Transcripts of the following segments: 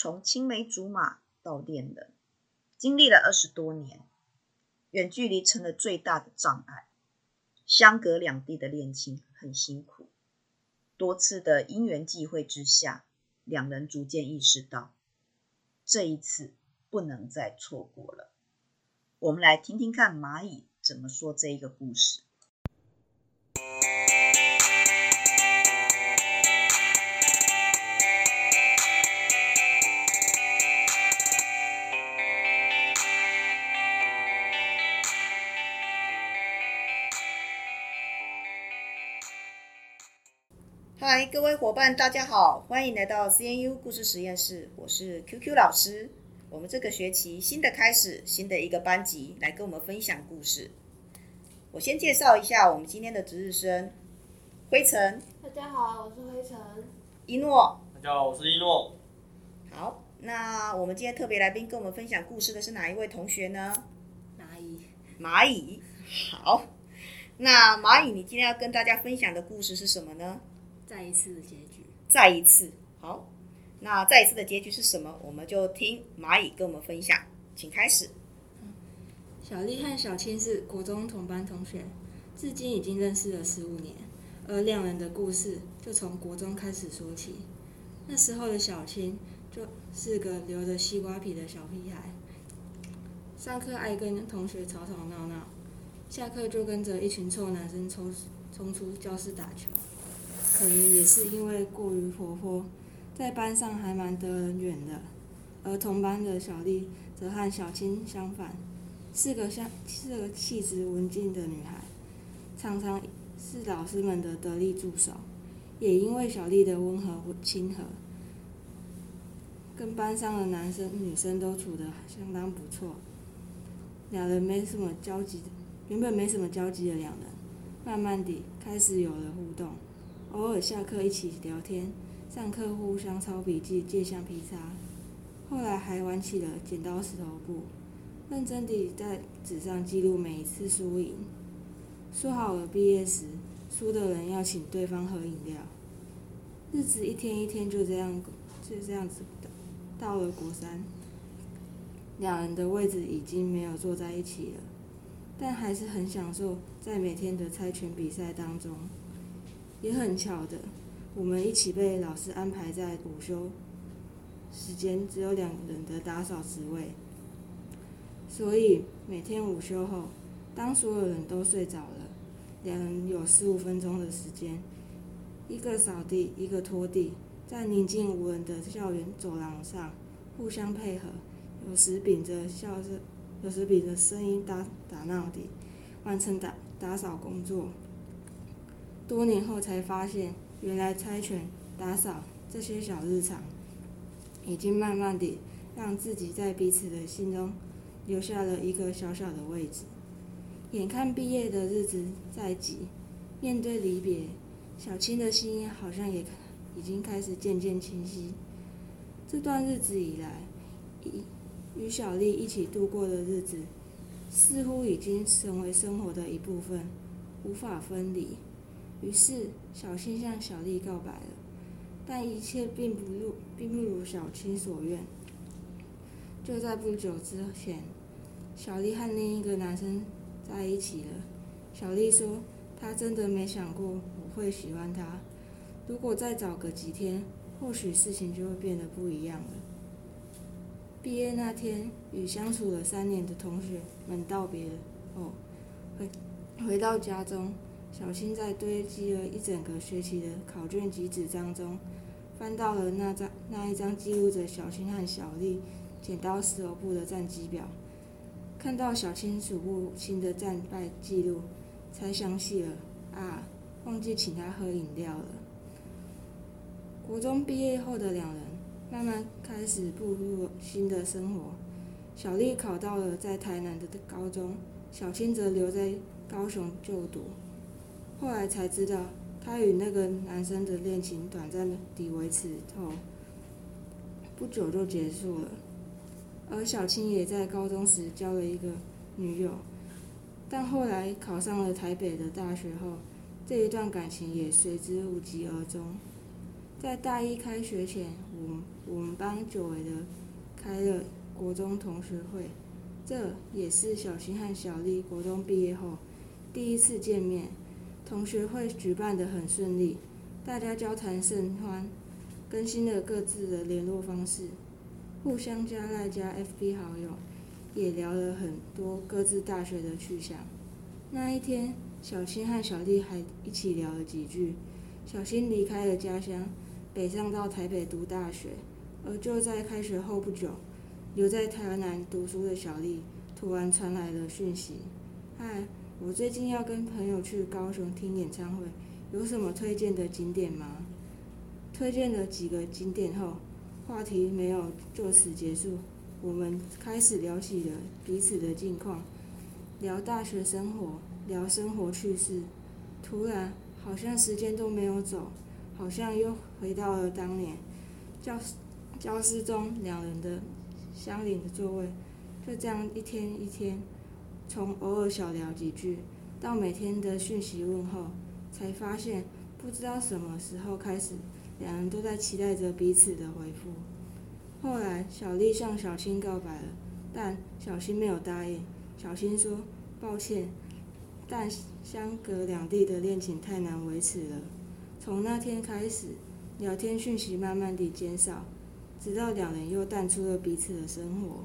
从青梅竹马到恋人，经历了二十多年，远距离成了最大的障碍。相隔两地的恋情很辛苦，多次的因缘际会之下，两人逐渐意识到，这一次不能再错过了。我们来听听看蚂蚁怎么说这一个故事。各位伙伴，大家好，欢迎来到 CNU 故事实验室，我是 QQ 老师。我们这个学期新的开始，新的一个班级来跟我们分享故事。我先介绍一下我们今天的值日生，灰尘。大家好，我是灰尘。一诺。大家好，我是一诺。好，那我们今天特别来宾跟我们分享故事的是哪一位同学呢？蚂蚁。蚂蚁。好，那蚂蚁，你今天要跟大家分享的故事是什么呢？再一次的结局，再一次。好，那再一次的结局是什么？我们就听蚂蚁跟我们分享，请开始。小丽和小青是国中同班同学，至今已经认识了十五年，而两人的故事就从国中开始说起。那时候的小青就是个留着西瓜皮的小屁孩，上课爱跟同学吵吵闹闹，下课就跟着一群臭男生冲冲出教室打球。可能也是因为过于活泼，在班上还蛮得人缘的。而同班的小丽则和小青相反，是个像是个气质文静的女孩，常常是老师们的得力助手。也因为小丽的温和亲和，跟班上的男生女生都处得相当不错。两人没什么交集，原本没什么交集的两人，慢慢地开始有了互动。偶尔下课一起聊天，上课互相抄笔记、借橡皮擦，后来还玩起了剪刀石头布，认真地在纸上记录每一次输赢。说好了毕业时，输的人要请对方喝饮料。日子一天一天就这样就这样子的，到了国三，两人的位置已经没有坐在一起了，但还是很享受在每天的猜拳比赛当中。也很巧的，我们一起被老师安排在午休时间只有两人的打扫职位，所以每天午休后，当所有人都睡着了，两人有十五分钟的时间，一个扫地，一个拖地，在宁静无人的校园走廊上互相配合，有时屏着笑声，有时屏着声音打打闹地完成打打扫工作。多年后才发现，原来猜拳、打扫这些小日常，已经慢慢地让自己在彼此的心中留下了一个小小的位置。眼看毕业的日子在即，面对离别，小青的心好像也已经开始渐渐清晰。这段日子以来，与小丽一起度过的日子，似乎已经成为生活的一部分，无法分离。于是，小青向小丽告白了，但一切并不如并不如小青所愿。就在不久之前，小丽和另一个男生在一起了。小丽说：“她真的没想过我会喜欢他。如果再早个几天，或许事情就会变得不一样了。”毕业那天，与相处了三年的同学们道别后，回回到家中。小青在堆积了一整个学期的考卷及纸张中，翻到了那张那一张记录着小青和小丽剪刀石头布的战绩表，看到小青数不清的战败记录，才想起了啊，忘记请她喝饮料了。国中毕业后的两人慢慢开始步入新的生活，小丽考到了在台南的高中，小青则留在高雄就读。后来才知道，他与那个男生的恋情短暂地维持后，不久就结束了。而小青也在高中时交了一个女友，但后来考上了台北的大学后，这一段感情也随之无疾而终。在大一开学前，我我们班久违的开了国中同学会，这也是小青和小丽国中毕业后第一次见面。同学会举办得很顺利，大家交谈甚欢，更新了各自的联络方式，互相加赖加 FB 好友，也聊了很多各自大学的去向。那一天，小新和小丽还一起聊了几句。小新离开了家乡，北上到台北读大学，而就在开学后不久，留在台南读书的小丽突然传来了讯息：“嗨，我最近要跟朋友去高雄听演唱会，有什么推荐的景点吗？”推荐了几个景点后，话题没有就此结束，我们开始聊起了彼此的近况，聊大学生活，聊生活趣事。突然，好像时间都没有走，好像又回到了当年教室教室中两人的相邻的座位。就这样一天一天，从偶尔小聊几句，到每天的讯息问候，才发现不知道什么时候开始，两人都在期待着彼此的回复。后来，小丽向小新告白了，但小新没有答应。小新说：“抱歉。”但相隔两地的恋情太难维持了。从那天开始，聊天讯息慢慢地减少，直到两人又淡出了彼此的生活。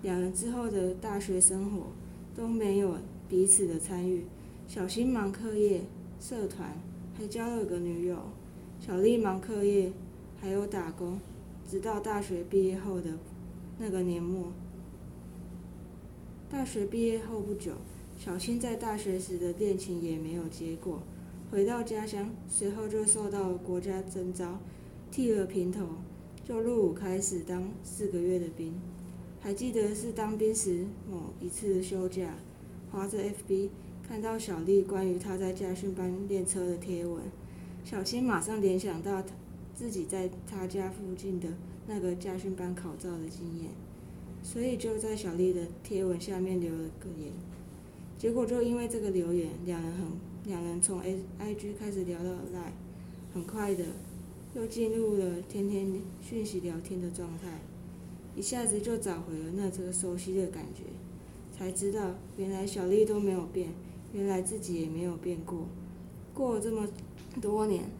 两人之后的大学生活都没有彼此的参与。小新忙课业、社团，还交了个女友；小丽忙课业，还有打工。直到大学毕业后的那个年末，大学毕业后不久。小新在大学时的恋情也没有结果，回到家乡，随后就受到国家征召，剃了平头，就入伍开始当四个月的兵。还记得是当兵时某一次休假，滑着 FB，看到小丽关于她在驾训班练车的贴文，小新马上联想到自己在他家附近的那个驾训班考照的经验，所以就在小丽的贴文下面留了个言。结果就因为这个留言，两人很两人从 A I G 开始聊到 Line，很快的又进入了天天讯息聊天的状态，一下子就找回了那这个熟悉的感觉，才知道原来小丽都没有变，原来自己也没有变过，过了这么多年，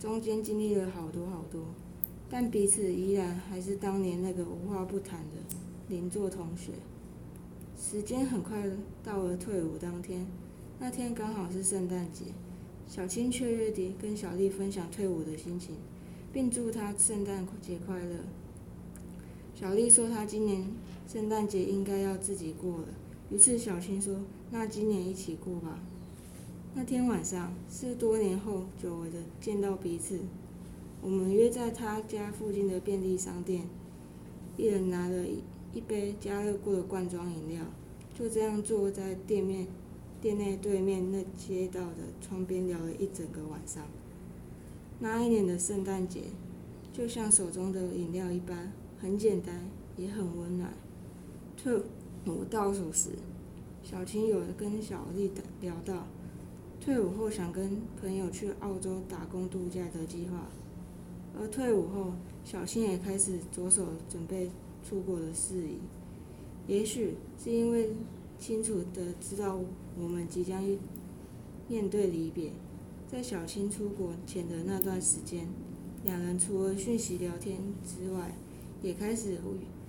中间经历了好多好多，但彼此依然还是当年那个无话不谈的邻座同学。时间很快到了退伍当天，那天刚好是圣诞节，小青雀跃地跟小丽分享退伍的心情，并祝她圣诞节快乐。小丽说她今年圣诞节应该要自己过了，于是小青说：“那今年一起过吧。”那天晚上是多年后久违的见到彼此，我们约在她家附近的便利商店，一人拿了一。一杯加热过的罐装饮料，就这样坐在店面店内对面那街道的窗边聊了一整个晚上。那一年的圣诞节，就像手中的饮料一般，很简单，也很温暖。退伍倒数时，小青有跟小丽聊到，退伍后想跟朋友去澳洲打工度假的计划，而退伍后，小青也开始着手准备。出国的事宜，也许是因为清楚的知道我们即将面对离别，在小青出国前的那段时间，两人除了讯息聊天之外，也开始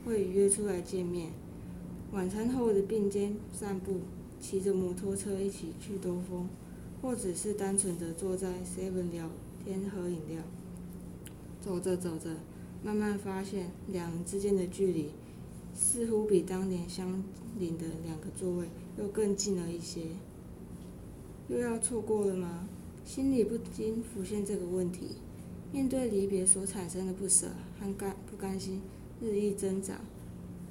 会约出来见面。晚餐后的并肩散步，骑着摩托车一起去兜风，或者是单纯的坐在 Seven 聊天喝饮料。走着走着。慢慢发现，两人之间的距离似乎比当年相邻的两个座位又更近了一些。又要错过了吗？心里不禁浮现这个问题。面对离别所产生的不舍和感不甘心日益增长，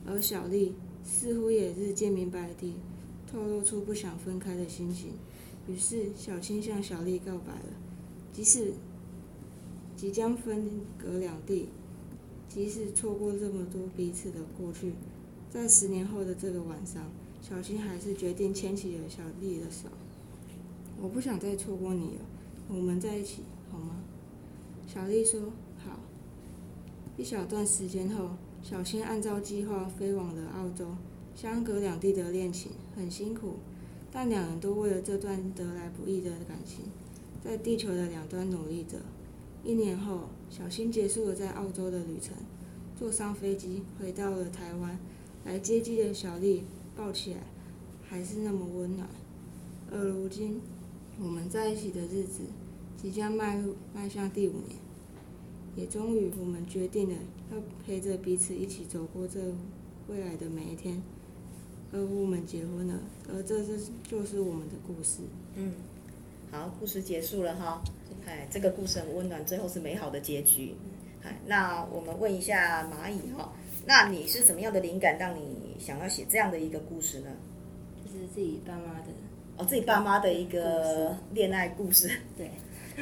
而小丽似乎也日渐明白地透露出不想分开的心情。于是，小青向小丽告白了，即使即将分隔两地。即使错过这么多彼此的过去，在十年后的这个晚上，小青还是决定牵起了小丽的手。我不想再错过你了，我们在一起好吗？小丽说。一小段时间后，小新按照计划飞往了澳洲。相隔两地的恋情很辛苦，但两人都为了这段得来不易的感情，在地球的两端努力着。一年后，小新结束了在澳洲的旅程，坐上飞机回到了台湾。来接机的小丽抱起来，还是那么温暖。而如今，我们在一起的日子即将迈入迈向第五年，也终于我们决定了要陪着彼此一起走过这未来的每一天。而我们结婚了，而这是就是我们的故事。嗯，好，故事结束了哈。哎，这个故事很温暖，最后是美好的结局。哎，那我们问一下蚂蚁哈，那你是什么样的灵感让你想要写这样的一个故事呢？就是自己爸妈的哦，自己爸妈的一个恋爱故事。对，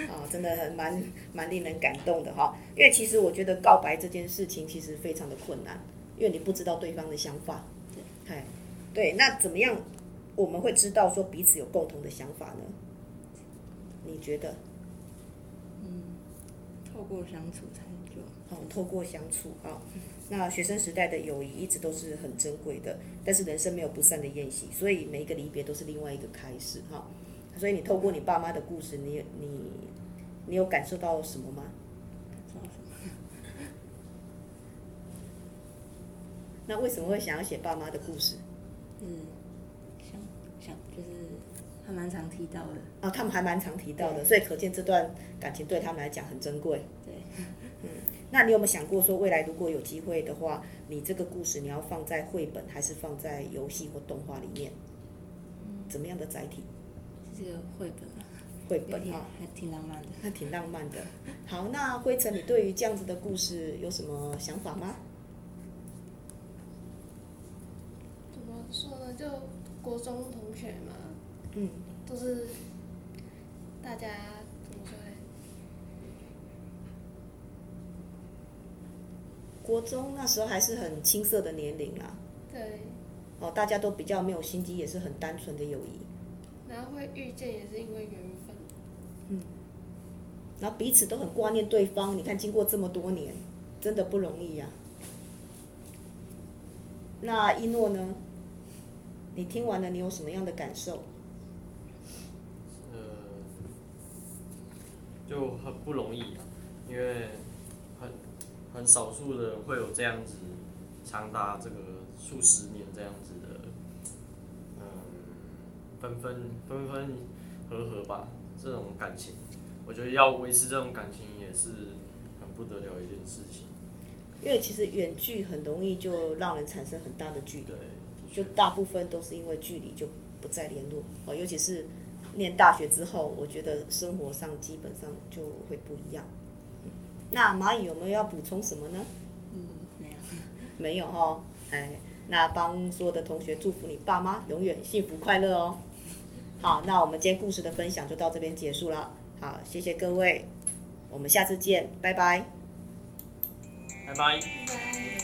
啊，真的很蛮蛮令人感动的哈。因为其实我觉得告白这件事情其实非常的困难，因为你不知道对方的想法。对，哎。对，那怎么样我们会知道说彼此有共同的想法呢？你觉得？嗯，透过相处才就哦，透过相处啊、哦。那学生时代的友谊一直都是很珍贵的，但是人生没有不散的宴席，所以每一个离别都是另外一个开始哈、哦。所以你透过你爸妈的故事，你你你有感受到什么吗？那为什么会想要写爸妈的故事？嗯，想想就是还蛮常提到的啊，他们还蛮常提到的，所以可见这段感情对他们来讲很珍贵。对，嗯，那你有没有想过说，未来如果有机会的话，你这个故事你要放在绘本，还是放在游戏或动画里面？嗯，怎么样的载体？这个绘本啊，绘本啊，还挺浪漫的，还挺浪漫的。好，那辉成，你对于这样子的故事有什么想法吗？怎么说呢就国中同学嘛，嗯，都是大家怎么说呢？国中那时候还是很青涩的年龄啦。对。哦，大家都比较没有心机，也是很单纯的友谊。然后会遇见也是因为缘分。嗯。然后彼此都很挂念对方，你看经过这么多年，真的不容易呀、啊。那一诺呢？你听完了，你有什么样的感受？呃，就很不容易啊，因为很很少数的会有这样子长达这个数十年这样子的，嗯，分分分分合合吧，这种感情，我觉得要维持这种感情也是很不得了一件事情。因为其实远距很容易就让人产生很大的距离。对。就大部分都是因为距离就不再联络哦，尤其是念大学之后，我觉得生活上基本上就会不一样。那蚂蚁有没有要补充什么呢？嗯，没有，没有哦。哎，那帮所有的同学祝福你爸妈永远幸福快乐哦。好，那我们今天故事的分享就到这边结束了。好，谢谢各位，我们下次见，拜拜。拜拜。拜拜。